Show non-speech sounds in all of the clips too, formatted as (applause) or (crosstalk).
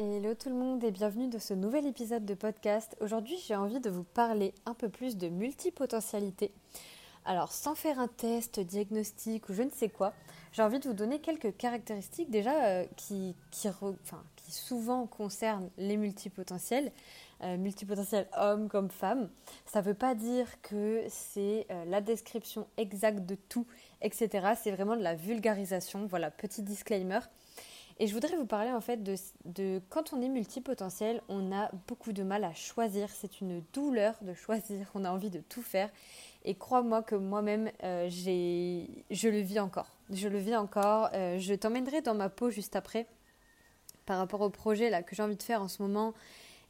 Hello tout le monde et bienvenue dans ce nouvel épisode de podcast. Aujourd'hui j'ai envie de vous parler un peu plus de multipotentialité. Alors sans faire un test, diagnostic ou je ne sais quoi, j'ai envie de vous donner quelques caractéristiques déjà euh, qui, qui, souvent concernent les multipotentiels, euh, multipotentiels hommes comme femmes. Ça ne veut pas dire que c'est euh, la description exacte de tout, etc. C'est vraiment de la vulgarisation. Voilà, petit disclaimer. Et je voudrais vous parler en fait de, quand on est multipotentiel, on a beaucoup de mal à choisir. C'est une douleur de choisir. On a envie de tout faire. Et crois-moi que moi-même, euh, je le vis encore. Je le vis encore. Euh, je t'emmènerai dans ma peau juste après par rapport au projet que j'ai envie de faire en ce moment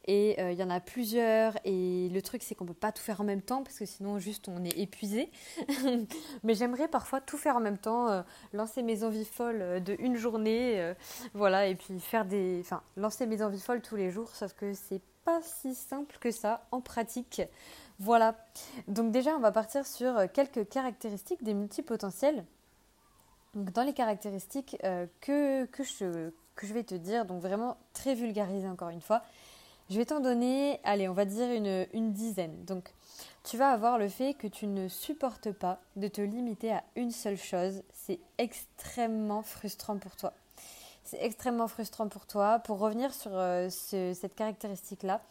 et il euh, y en a plusieurs. Et le truc, c'est qu'on peut pas tout faire en même temps parce que sinon, juste, on est épuisé. (laughs) Mais j'aimerais parfois tout faire en même temps, euh, lancer mes envies folles euh, de une journée, voilà, et puis faire des. Enfin, lancer mes envies folles tous les jours, sauf que c'est pas si simple que ça en pratique. Voilà. Donc, déjà, on va partir sur quelques caractéristiques des multipotentiels. Donc, dans les caractéristiques que, que, je, que je vais te dire, donc vraiment très vulgarisé encore une fois, je vais t'en donner, allez, on va dire une, dizaine. Donc, tu vas avoir le fait que tu ne supportes pas de te limiter à une seule chose. C'est extrêmement frustrant pour toi. C'est extrêmement frustrant pour toi. Pour revenir sur euh, cette caractéristique-là,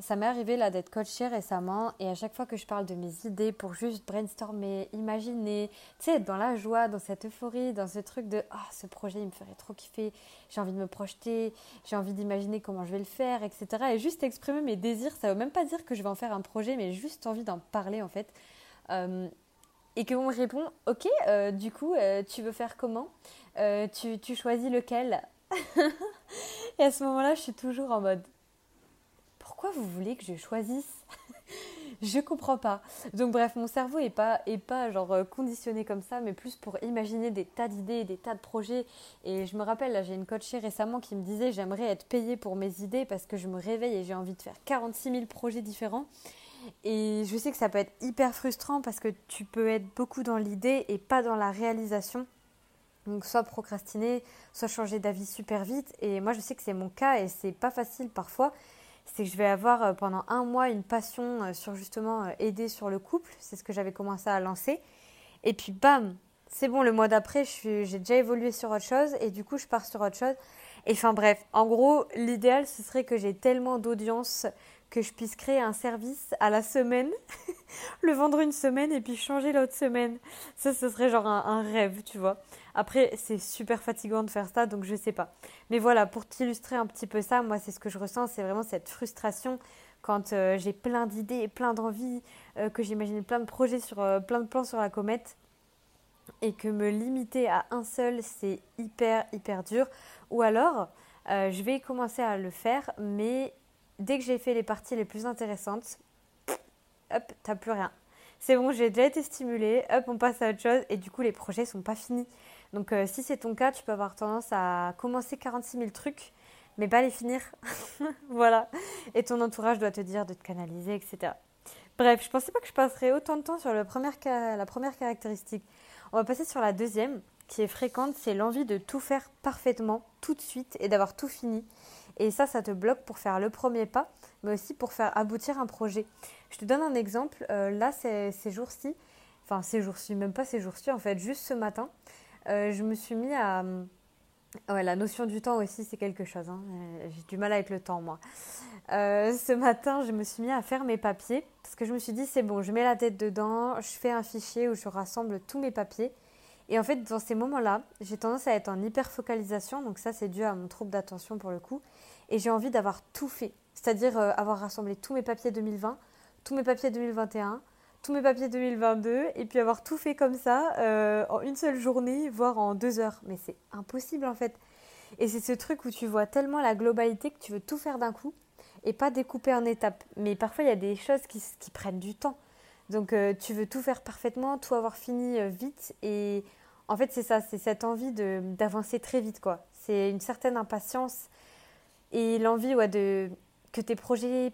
ça m'est arrivé là d'être coachée récemment et à chaque fois que je parle de mes idées pour juste brainstormer, imaginer, tu sais, être dans la joie, dans cette euphorie, dans ce truc de ah ce projet il me ferait trop kiffer, j'ai envie de me projeter, j'ai envie d'imaginer comment je vais le faire, etc. Et juste exprimer mes désirs, ça veut même pas dire que je vais en faire un projet, mais juste envie d'en parler en fait. Euh, et qu'on me répond ok, euh, du coup euh, tu veux faire comment? Tu, tu choisis lequel? (laughs) Et à ce moment-là, je suis toujours en mode pourquoi vous voulez que je choisisse (laughs) Je comprends pas. Donc bref, mon cerveau est pas est pas genre euh, conditionné comme ça, mais plus pour imaginer des tas d'idées, des tas de projets. Et je me rappelle, j'ai une coachée récemment qui me disait j'aimerais être payée pour mes idées parce que je me réveille et j'ai envie de faire 46 000 projets différents. Et je sais que ça peut être hyper frustrant parce que tu peux être beaucoup dans l'idée et pas dans la réalisation. Donc soit procrastiner, soit changer d'avis super vite. Et moi je sais que c'est mon cas et c'est pas facile parfois c'est que je vais avoir euh, pendant un mois une passion euh, sur justement euh, aider sur le couple. C'est ce que j'avais commencé à lancer. Et puis bam, c'est bon, le mois d'après, j'ai déjà évolué sur autre chose et du coup, je pars sur autre chose. Et enfin bref, en gros, l'idéal, ce serait que j'ai tellement d'audience que je puisse créer un service à la semaine, (laughs) le vendre une semaine et puis changer l'autre semaine. Ça, ce serait genre un, rêve, tu vois. Après, c'est super fatigant de faire ça, donc je sais pas. Mais voilà, pour t'illustrer un petit peu ça, moi, c'est ce que je ressens, c'est vraiment cette frustration quand euh, j'ai plein d'idées, plein d'envies, euh, que j'imagine plein de projets sur euh, plein de plans sur la comète et que me limiter à un seul, c'est hyper, hyper dur. Ou alors, je vais commencer à le faire, mais dès que j'ai fait les parties les plus intéressantes, hop, t'as plus rien. C'est bon, j'ai déjà été stimulée, hop, on passe à autre chose et du coup les projets sont pas finis. Donc euh, si c'est ton cas, tu peux avoir tendance à commencer 46 000 trucs, mais pas les finir. (laughs) voilà. Et ton entourage doit te dire de te canaliser, etc. Bref, je pensais pas que je passerais autant de temps sur la première caractéristique. On va passer sur la deuxième, qui est fréquente, c'est l'envie de tout faire parfaitement, tout de suite, et d'avoir tout fini. Et ça, ça te bloque pour faire le premier pas, mais aussi pour faire aboutir un projet. Je te donne un exemple. Euh, là, ces, jours-ci, enfin ces jours-ci, même pas ces jours-ci, en fait, juste ce matin, euh, je me suis mis à... Ouais, la notion du temps aussi, c'est quelque chose. Hein. Euh, j'ai du mal avec le temps, moi. ce matin, je me suis mis à faire mes papiers parce que je me suis dit, c'est bon, je mets la tête dedans, je fais un fichier où je rassemble tous mes papiers. Et en fait, dans ces moments-là, j'ai tendance à être en hyper focalisation. Donc ça, c'est dû à mon trouble d'attention pour le coup et j'ai envie d'avoir tout fait. C'est-à-dire euh, avoir rassemblé tous mes papiers 2020, tous mes papiers 2021, tous mes papiers 2022, et puis avoir tout fait comme ça euh, en une seule journée, voire en deux heures. Mais c'est impossible en fait. Et c'est ce truc où tu vois tellement la globalité que tu veux tout faire d'un coup et pas découper en étapes. Mais parfois, il y a des choses qui, prennent du temps. Donc, euh, tu veux tout faire parfaitement, tout avoir fini vite. Et en fait, c'est ça, c'est cette envie d'avancer très vite, quoi. C'est une certaine impatience et l'envie ouais, de que tes projets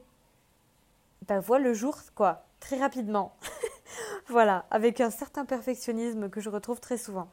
bah, voient le jour quoi très rapidement (laughs) voilà avec un certain perfectionnisme que je retrouve très souvent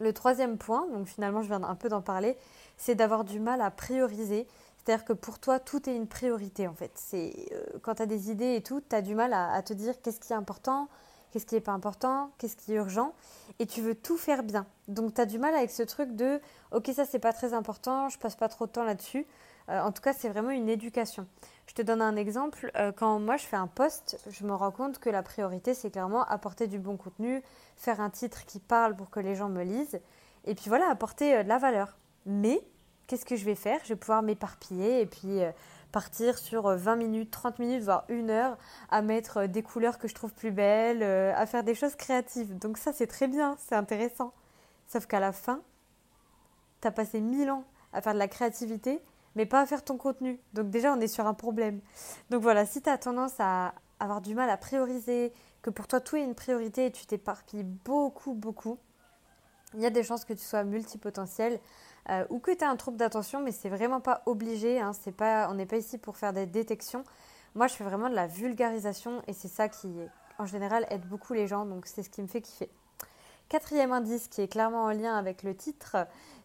le troisième point donc finalement je viens un peu d'en parler c'est d'avoir du mal à prioriser C'est-à-dire que pour toi, tout est une priorité en fait. C'est euh, quand tu as des idées et tout, tu as du mal à, te dire qu'est-ce qui est important, qu'est-ce qui n'est pas important, qu'est-ce qui est urgent, et tu veux tout faire bien. Donc tu as du mal avec ce truc de ok ça c'est pas très important, je passe pas trop de temps là-dessus. Euh, en tout cas c'est vraiment une éducation. Je te donne un exemple. Euh, quand moi je fais un post, je me rends compte que la priorité c'est clairement apporter du bon contenu, faire un titre qui parle pour que les gens me lisent, et puis voilà apporter de la valeur. Mais qu'est-ce que je vais faire? Je vais pouvoir m'éparpiller et puis euh, partir sur 20 euh, minutes, 30 minutes, voire une heure à mettre euh, des couleurs que je trouve plus belles, à faire des choses créatives. Donc ça, c'est très bien, c'est intéressant. Sauf qu'à la fin, tu as passé mille ans à faire de la créativité, mais pas à faire ton contenu. Donc déjà, on est sur un problème. Donc voilà, si tu as tendance à avoir du mal à prioriser, que pour toi tout est une priorité et tu t'éparpilles beaucoup, beaucoup, il y a des chances que tu sois multipotentiel euh, ou que tu as un trouble d'attention, mais c'est vraiment pas obligé. Hein, on n'est pas ici pour faire des détections. Moi, je fais vraiment de la vulgarisation et c'est ça qui, en général, aide beaucoup les gens. Donc, c'est ce qui me fait kiffer. Quatrième indice qui est clairement en lien avec le titre,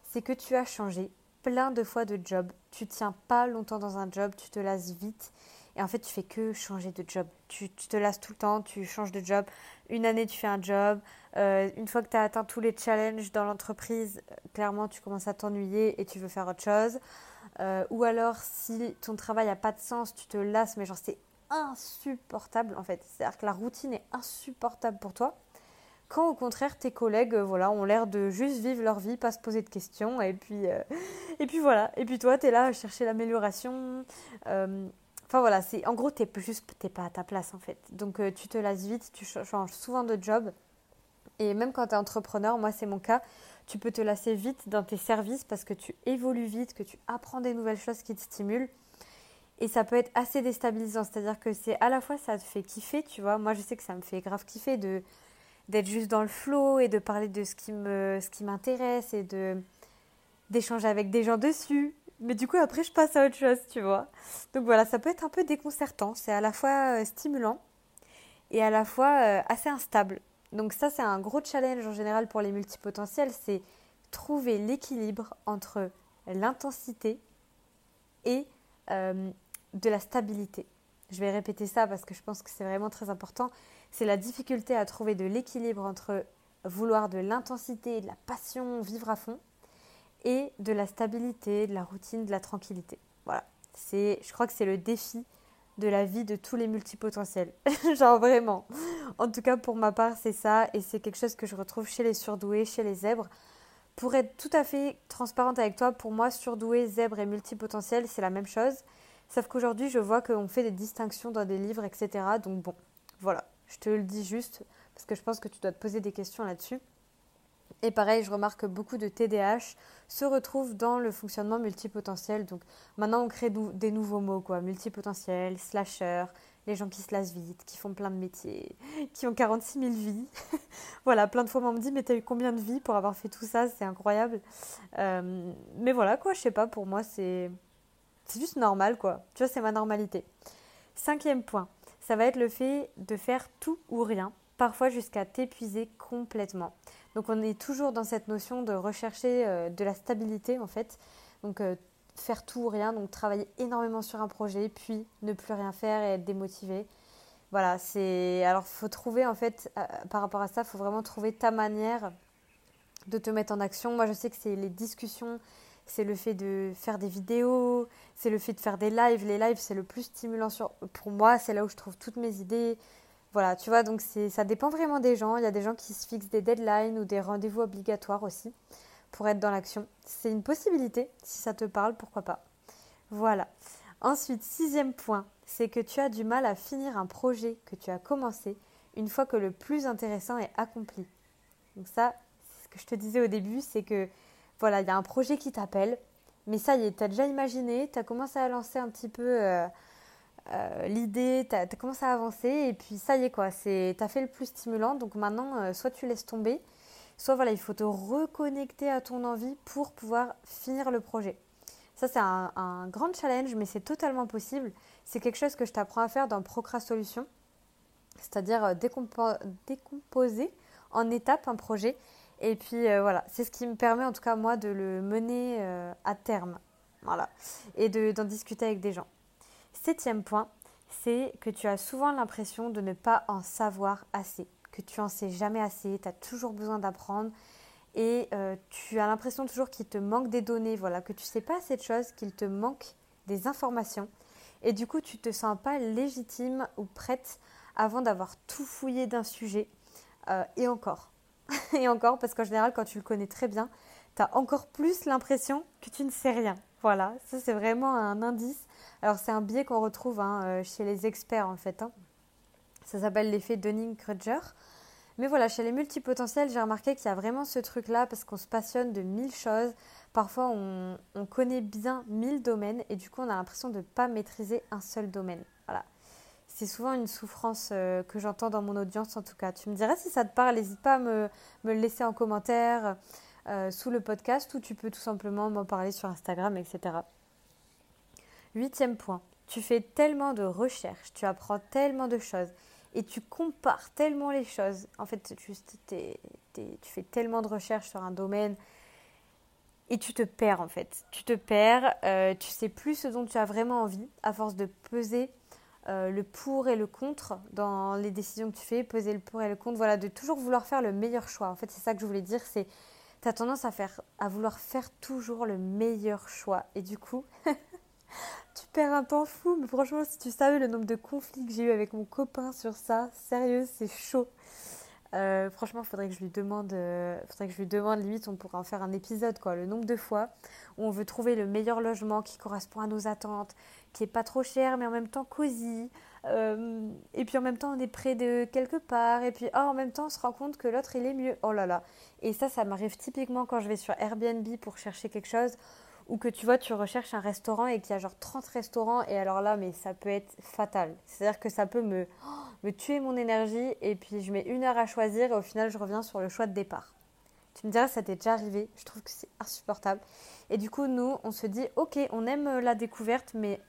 c'est que tu as changé plein de fois de job. Tu tiens pas longtemps dans un job, tu te lasses vite. Et en fait, tu fais que changer de job. Tu, te lasses tout le temps, tu changes de job. Une année, tu fais un job. Euh, une fois que tu as atteint tous les challenges dans l'entreprise, clairement, tu commences à t'ennuyer et tu veux faire autre chose. Euh, ou alors, si ton travail n'a pas de sens, tu te lasses, mais genre c'est insupportable en fait. C'est-à-dire que la routine est insupportable pour toi. Quand au contraire, tes collègues euh, voilà, ont l'air de juste vivre leur vie, pas se poser de questions. Et puis, et puis voilà. Et puis toi, tu es là à chercher l'amélioration. Enfin voilà, c'est en gros, tu n'es juste pas à ta place en fait. Donc tu te lasses vite, tu changes souvent de job. Et même quand tu es entrepreneur, moi c'est mon cas, tu peux te lasser vite dans tes services parce que tu évolues vite, que tu apprends des nouvelles choses qui te stimulent. Et ça peut être assez déstabilisant, c'est-à-dire que c'est à la fois ça te fait kiffer, tu vois. Moi je sais que ça me fait grave kiffer de d'être juste dans le flow et de parler de ce qui me ce qui m'intéresse et de d'échanger avec des gens dessus. Mais du coup après je passe à autre chose, tu vois. Donc voilà, ça peut être un peu déconcertant, c'est à la fois euh, stimulant et à la fois euh, assez instable. Donc ça, c'est un gros challenge en général pour les multipotentiels, c'est trouver l'équilibre entre l'intensité et euh, de la stabilité. Je vais répéter ça parce que je pense que c'est vraiment très important. C'est la difficulté à trouver de l'équilibre entre vouloir de l'intensité, de la passion, vivre à fond, et de la stabilité, de la routine, de la tranquillité. Voilà. C'est, je crois que c'est le défi de la vie de tous les multipotentiels. (laughs) Genre vraiment. En tout cas, pour ma part, c'est ça. Et c'est quelque chose que je retrouve chez les surdoués, chez les zèbres. Pour être tout à fait transparente avec toi, pour moi, surdoué, zèbre et multipotentiel, c'est la même chose. Sauf qu'aujourd'hui, je vois qu'on fait des distinctions dans des livres, etc. Donc bon, voilà. Je te le dis juste parce que je pense que tu dois te poser des questions là-dessus. Et pareil, je remarque que beaucoup de TDAH se retrouvent dans le fonctionnement multipotentiel. Donc maintenant, on crée des nouveaux mots, quoi. Multipotentiel, slasher, les gens qui se lassent vite, qui font plein de métiers, (laughs) qui ont 46 000 vies. (laughs) voilà, plein de fois, on me dit, mais t'as eu combien de vies pour avoir fait tout ça? C'est incroyable. Euh, mais voilà, quoi, je sais pas, pour moi, c'est... C'est juste normal, quoi. Tu vois, c'est ma normalité. Cinquième point, ça va être le fait de faire tout ou rien, parfois jusqu'à t'épuiser complètement. Donc on est toujours dans cette notion de rechercher euh, de la stabilité en fait. Donc euh, faire tout ou rien, donc travailler énormément sur un projet, puis ne plus rien faire et être démotivé. Voilà, c'est. Alors, faut trouver, en fait, euh, par rapport à ça, faut vraiment trouver ta manière de te mettre en action. Moi, je sais que c'est les discussions, c'est le fait de faire des vidéos, c'est le fait de faire des lives. Les lives, c'est le plus stimulant pour moi, c'est là où je trouve toutes mes idées. Voilà, tu vois, donc ça dépend vraiment des gens. Il y a des gens qui se fixent des deadlines ou des rendez-vous obligatoires aussi pour être dans l'action. C'est une possibilité, si ça te parle, pourquoi pas. Voilà. Ensuite, sixième point, c'est que tu as du mal à finir un projet que tu as commencé une fois que le plus intéressant est accompli. Donc ça, ce que je te disais au début, c'est que voilà, il y a un projet qui t'appelle, mais ça y est, tu as déjà imaginé, tu as commencé à lancer un petit peu... Euh, euh, l'idée, tu as, commencé à avancer et puis ça y est quoi, tu as fait le plus stimulant. Donc maintenant, euh, soit tu laisses tomber, soit voilà, il faut te reconnecter à ton envie pour pouvoir finir le projet. Ça, c'est un, grand challenge, mais c'est totalement possible. C'est quelque chose que je t'apprends à faire dans Procrasolution, c'est-à-dire euh, décomposer en étapes un projet. Et puis voilà, c'est ce qui me permet en tout cas moi de le mener à terme. Voilà. Et d'en discuter avec des gens. Septième point, c'est que tu as souvent l'impression de ne pas en savoir assez, que tu en sais jamais assez, tu as toujours besoin d'apprendre et euh, tu as l'impression toujours qu'il te manque des données, voilà, que tu sais pas assez de choses, qu'il te manque des informations et du coup tu te sens pas légitime ou prête avant d'avoir tout fouillé d'un sujet euh, et encore. (laughs) et encore parce qu'en général quand tu le connais très bien, tu as encore plus l'impression que tu ne sais rien. Voilà, ça c'est vraiment un indice. Alors c'est un biais qu'on retrouve hein, euh, chez les experts en fait. Hein. Ça s'appelle l'effet Dunning-Kruger. Mais voilà, chez les multipotentiels, j'ai remarqué qu'il y a vraiment ce truc-là parce qu'on se passionne de mille choses. Parfois, on, connaît bien mille domaines et du coup, on a l'impression de ne pas maîtriser un seul domaine. Voilà. C'est souvent une souffrance euh, que j'entends dans mon audience en tout cas. Tu me dirais si ça te parle, n'hésite pas à me, le laisser en commentaire euh, sous le podcast ou tu peux tout simplement m'en parler sur Instagram, etc. Huitième point, tu fais tellement de recherches, tu apprends tellement de choses et tu compares tellement les choses. En fait, tu fais tellement de recherches sur un domaine et tu te perds en fait. Tu te perds, euh, tu sais plus ce dont tu as vraiment envie à force de peser euh, le pour et le contre dans les décisions que tu fais, peser le pour et le contre, voilà, de toujours vouloir faire le meilleur choix. En fait, c'est ça que je voulais dire, c'est tu tendance à, faire, à vouloir faire toujours le meilleur choix. Et du coup, (laughs) un temps fou, mais franchement, si tu savais le nombre de conflits que j'ai eu avec mon copain sur ça, sérieux, c'est chaud. Euh, franchement, faudrait que je lui demande, euh, faudrait que je lui demande, limite, on pourrait en faire un épisode, quoi. Le nombre de fois où on veut trouver le meilleur logement qui correspond à nos attentes, qui est pas trop cher, mais en même temps cosy. Euh, et puis en même temps, on est près de quelque part. Et puis, oh, en même temps, on se rend compte que l'autre, il est mieux. Oh là là. Et ça, ça m'arrive typiquement quand je vais sur Airbnb pour chercher quelque chose ou que tu vois, tu recherches un restaurant et qu'il y a genre 30 restaurants, et alors là, mais ça peut être fatal. C'est-à-dire que ça peut (gasps) me, tuer mon énergie, et puis je mets une heure à choisir, et au final, je reviens sur le choix de départ. Tu me diras, ça t'est déjà arrivé, je trouve que c'est insupportable. Et du coup, nous, on se dit, ok, on aime la découverte, mais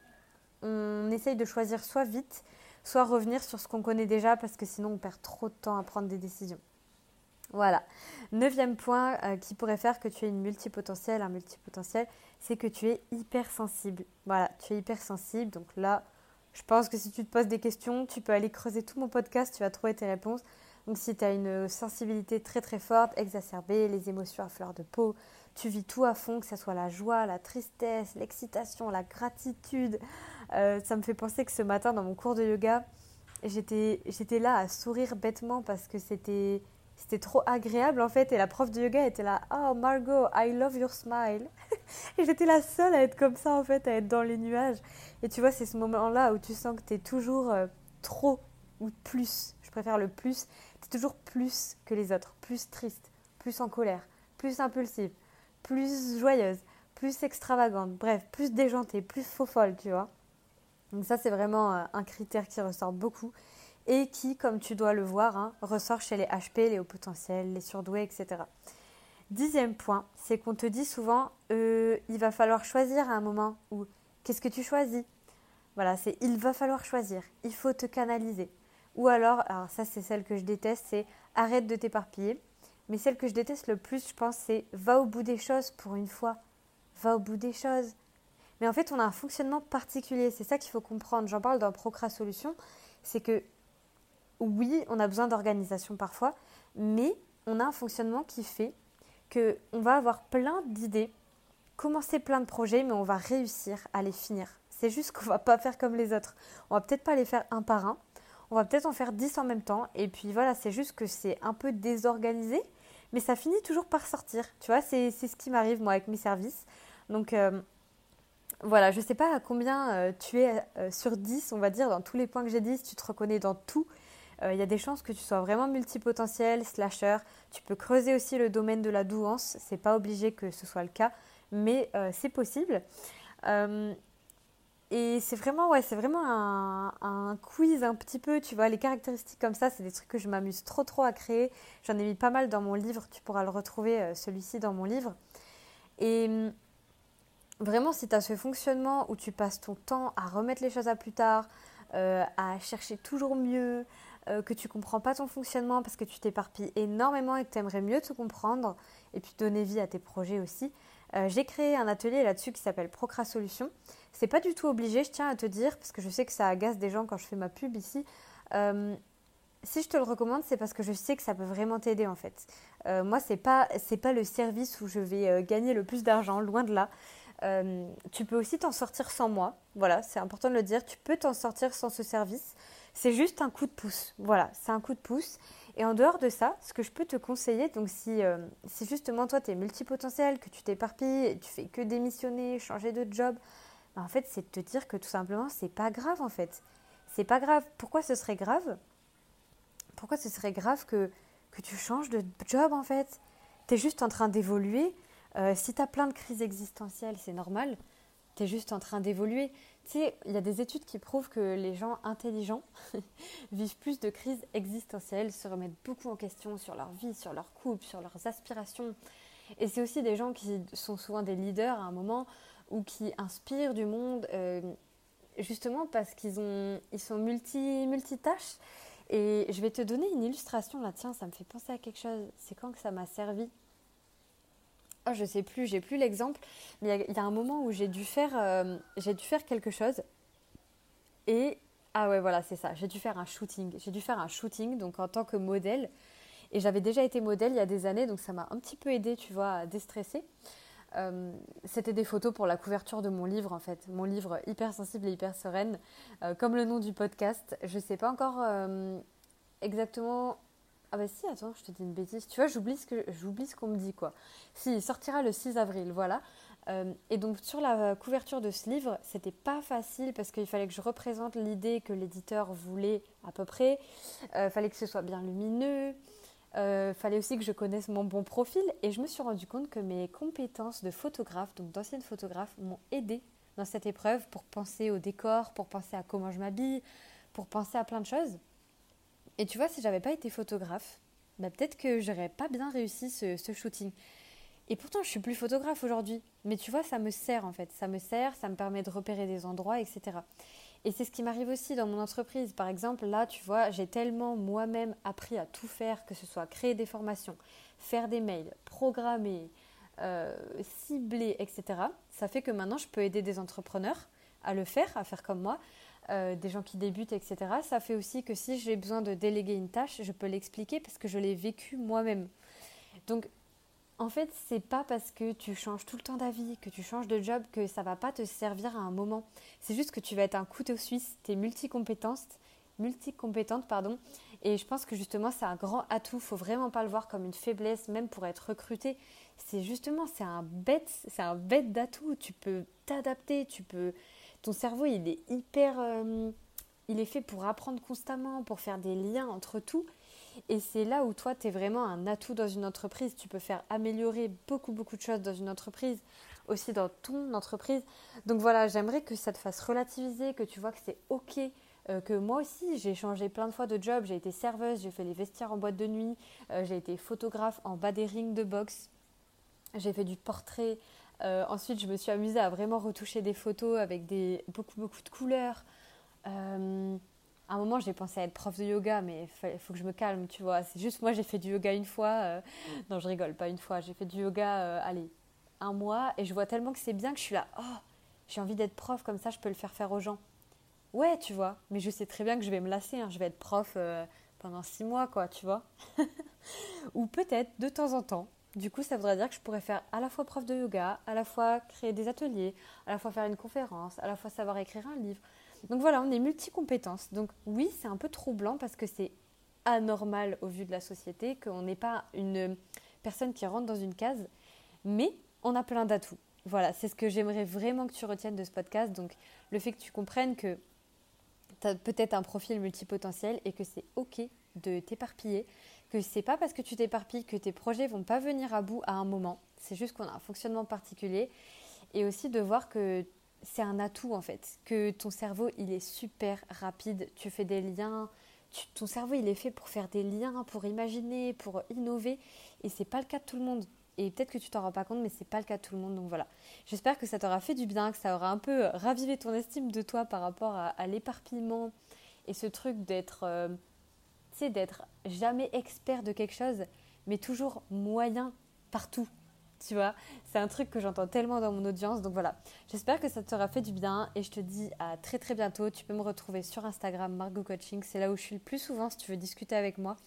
on essaye de choisir soit vite, soit revenir sur ce qu'on connaît déjà, parce que sinon, on perd trop de temps à prendre des décisions. Voilà. Neuvième point euh, qui pourrait faire que tu es une multipotentielle, un multipotentiel, c'est que tu es hypersensible. Voilà, tu es hypersensible. Donc là, je pense que si tu te poses des questions, tu peux aller creuser tout mon podcast, tu vas trouver tes réponses. Donc si tu as une sensibilité très très forte, exacerbée, les émotions à fleur de peau, tu vis tout à fond, que ce soit la joie, la tristesse, l'excitation, la gratitude. Euh, ça me fait penser que ce matin dans mon cours de yoga, j'étais là à sourire bêtement parce que c'était c'était trop agréable en fait. Et la prof de yoga était là, oh Margot, I love your smile. (laughs) et j'étais la seule à être comme ça en fait, à être dans les nuages. Et tu vois, c'est ce moment-là où tu sens que tu es toujours euh, trop ou plus. Je préfère le plus. Tu es toujours plus que les autres, plus triste, plus en colère, plus impulsive, plus joyeuse, plus extravagante. Bref, plus déjantée, plus faux folle, tu vois. Donc ça, c'est vraiment euh, un critère qui ressort beaucoup et qui, comme tu dois le voir, hein, ressort chez les HP, les hauts potentiels, les surdoués, etc. Dixième point, c'est qu'on te dit souvent euh, il va falloir choisir à un moment ou qu'est-ce que tu choisis? Voilà, c'est il va falloir choisir, il faut te canaliser. Ou alors, alors ça c'est celle que je déteste, c'est arrête de t'éparpiller. Mais celle que je déteste le plus, je pense, c'est va au bout des choses pour une fois. Va au bout des choses. Mais en fait, on a un fonctionnement particulier. C'est ça qu'il faut comprendre. J'en parle dans Procra Solution. C'est que oui, on a besoin d'organisation parfois, mais on a un fonctionnement qui fait que on va avoir plein d'idées, commencer plein de projets, mais on va réussir à les finir. C'est juste qu'on va pas faire comme les autres. On va peut-être pas les faire un par un. On va peut-être en faire dix en même temps. Et puis voilà, c'est juste que c'est un peu désorganisé, mais ça finit toujours par sortir. Tu vois, c'est ce qui m'arrive moi avec mes services. Donc euh, voilà, je ne sais pas à combien euh, tu es euh, sur 10, on va dire, dans tous les points que j'ai dit, si tu te reconnais dans tout euh, il y a des chances que tu sois vraiment multipotentiel, slasher. Tu peux creuser aussi le domaine de la douance. C'est pas obligé que ce soit le cas, mais euh, c'est possible. Euh, et c'est vraiment, ouais, c'est vraiment un, quiz un petit peu, tu vois, les caractéristiques comme ça, c'est des trucs que je m'amuse trop trop à créer. J'en ai mis pas mal dans mon livre, tu pourras le retrouver, celui-ci dans mon livre. Et hum, vraiment, si tu as ce fonctionnement où tu passes ton temps à remettre les choses à plus tard, à chercher toujours mieux, euh, que tu comprends pas ton fonctionnement parce que tu t'éparpilles énormément et que tu aimerais mieux te comprendre et puis donner vie à tes projets aussi, Euh, j'ai créé un atelier là-dessus qui s'appelle Procra Solution. C'est pas du tout obligé, je tiens à te dire, parce que je sais que ça agace des gens quand je fais ma pub ici. Euh, si je te le recommande, c'est parce que je sais que ça peut vraiment t'aider en fait. Moi, c'est pas c'est pas le service où je vais gagner le plus d'argent, loin de là. tu peux aussi t'en sortir sans moi. Voilà, c'est important de le dire. Tu peux t'en sortir sans ce service. C'est juste un coup de pouce. Voilà, c'est un coup de pouce. Et en dehors de ça, ce que je peux te conseiller, donc si, euh, si justement toi tu es multipotentiel, que tu t'éparpilles, tu fais que démissionner, changer de job, ben, en fait c'est de te dire que tout simplement c'est pas grave en fait. C'est pas grave. Pourquoi ce serait grave? Pourquoi ce serait grave que, que tu changes de job en fait? Tu es juste en train d'évoluer. Euh, si tu as plein de crises existentielles, c'est normal. Tu es juste en train d'évoluer. Il y a des études qui prouvent que les gens intelligents (laughs) vivent plus de crises existentielles, se remettent beaucoup en question sur leur vie, sur leur couple, sur leurs aspirations. Et c'est aussi des gens qui sont souvent des leaders à un moment ou qui inspirent du monde, euh, justement parce qu'ils ils sont multi, multitâches. Et je vais te donner une illustration là, tiens, ça me fait penser à quelque chose. C'est quand que ça m'a servi? Oh, je sais plus, j'ai plus l'exemple, mais il y, a un moment où j'ai dû faire, euh, j'ai dû faire quelque chose et ah ouais voilà c'est ça, j'ai dû faire un shooting, j'ai dû faire un shooting donc en tant que modèle et j'avais déjà été modèle il y a des années donc ça m'a un petit peu aidé tu vois à déstresser. Euh, c'était des photos pour la couverture de mon livre en fait, mon livre hyper sensible et hyper sereine, euh, comme le nom du podcast. Je sais pas encore exactement ah bah si, attends, je te dis une bêtise. Tu vois, j'oublie ce que j'oublie ce qu'on me dit quoi. Si, il sortira le 6 avril, voilà. Euh, et donc sur la couverture de ce livre, c'était pas facile parce qu'il fallait que je représente l'idée que l'éditeur voulait à peu près. Il euh, fallait que ce soit bien lumineux. Euh, fallait aussi que je connaisse mon bon profil. Et je me suis rendu compte que mes compétences de photographe, donc d'ancienne photographe, m'ont aidé dans cette épreuve pour penser au décor, pour penser à comment je m'habille, pour penser à plein de choses. Et tu vois, si j'avais pas été photographe, bah peut-être que j'aurais pas bien réussi ce, shooting. Et pourtant, je suis plus photographe aujourd'hui. Mais tu vois, ça me sert en fait. Ça me sert, ça me permet de repérer des endroits, etc. Et c'est ce qui m'arrive aussi dans mon entreprise. Par exemple, là, tu vois, j'ai tellement moi-même appris à tout faire, que ce soit créer des formations, faire des mails, programmer, euh, cibler, etc. Ça fait que maintenant, je peux aider des entrepreneurs à le faire, à faire comme moi, euh, des gens qui débutent, etc. Ça fait aussi que si j'ai besoin de déléguer une tâche, je peux l'expliquer parce que je l'ai vécu moi-même. Donc, en fait, c'est pas parce que tu changes tout le temps d'avis, que tu changes de job, que ça va pas te servir à un moment. C'est juste que tu vas être un couteau suisse, tu es multicompétente, pardon. Et je pense que justement, c'est un grand atout. Faut vraiment pas le voir comme une faiblesse, même pour être recruté. C'est justement, c'est un bête, c'est un bête d'atout. Tu peux t'adapter, tu peux cerveau, il est hyper. Euh, il est fait pour apprendre constamment, pour faire des liens entre tout. Et c'est là où toi, tu es vraiment un atout dans une entreprise. Tu peux faire améliorer beaucoup, beaucoup de choses dans une entreprise, aussi dans ton entreprise. Donc voilà, j'aimerais que ça te fasse relativiser, que tu vois que c'est OK. Euh, que moi aussi, j'ai changé plein de fois de job. J'ai été serveuse, j'ai fait les vestiaires en boîte de nuit, euh, j'ai été photographe en bas des rings de boxe, j'ai fait du portrait, euh, ensuite, je me suis amusée à vraiment retoucher des photos avec des, beaucoup, beaucoup de couleurs. Euh, à un moment, j'ai pensé à être prof de yoga, mais il faut que je me calme, tu vois. C'est juste, moi, j'ai fait du yoga une fois. Euh, non, je rigole, pas une fois. J'ai fait du yoga, allez, un mois. Et je vois tellement que c'est bien que je suis là, oh, j'ai envie d'être prof, comme ça, je peux le faire faire aux gens. Ouais, tu vois. Mais je sais très bien que je vais me lasser. Hein. Je vais être prof pendant six mois, quoi, tu vois. (laughs) Ou peut-être, de temps en temps, du coup, ça voudrait dire que je pourrais faire à la fois prof de yoga, à la fois créer des ateliers, à la fois faire une conférence, à la fois savoir écrire un livre. Donc voilà, on est multi-compétences. Donc oui, c'est un peu troublant parce que c'est anormal au vu de la société, qu'on n'est pas une personne qui rentre dans une case, mais on a plein d'atouts. Voilà, c'est ce que j'aimerais vraiment que tu retiennes de ce podcast. Donc le fait que tu comprennes que tu as peut-être un profil multipotentiel et que c'est OK de t'éparpiller, que c'est pas parce que tu t'éparpilles que tes projets vont pas venir à bout à un moment. C'est juste qu'on a un fonctionnement particulier. Et aussi de voir que c'est un atout en fait, que ton cerveau il est super rapide, tu fais des liens, ton cerveau il est fait pour faire des liens, pour imaginer, pour innover, et c'est pas le cas de tout le monde. Et peut-être que tu t'en rends pas compte, mais c'est pas le cas de tout le monde. Donc voilà. J'espère que ça t'aura fait du bien, que ça aura un peu ravivé ton estime de toi par rapport à, l'éparpillement et ce truc d'être euh, d'être jamais expert de quelque chose, mais toujours moyen partout. Tu vois, c'est un truc que j'entends tellement dans mon audience. Donc voilà, j'espère que ça t'aura fait du bien et je te dis à très très bientôt. Tu peux me retrouver sur Instagram, Margot Coaching. C'est là où je suis le plus souvent si tu veux discuter avec moi.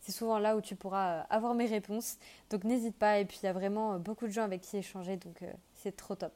C'est souvent là où tu pourras euh, avoir mes réponses. Donc n'hésite pas. Et puis il y a vraiment euh, beaucoup de gens avec qui échanger. Donc euh, c'est trop top.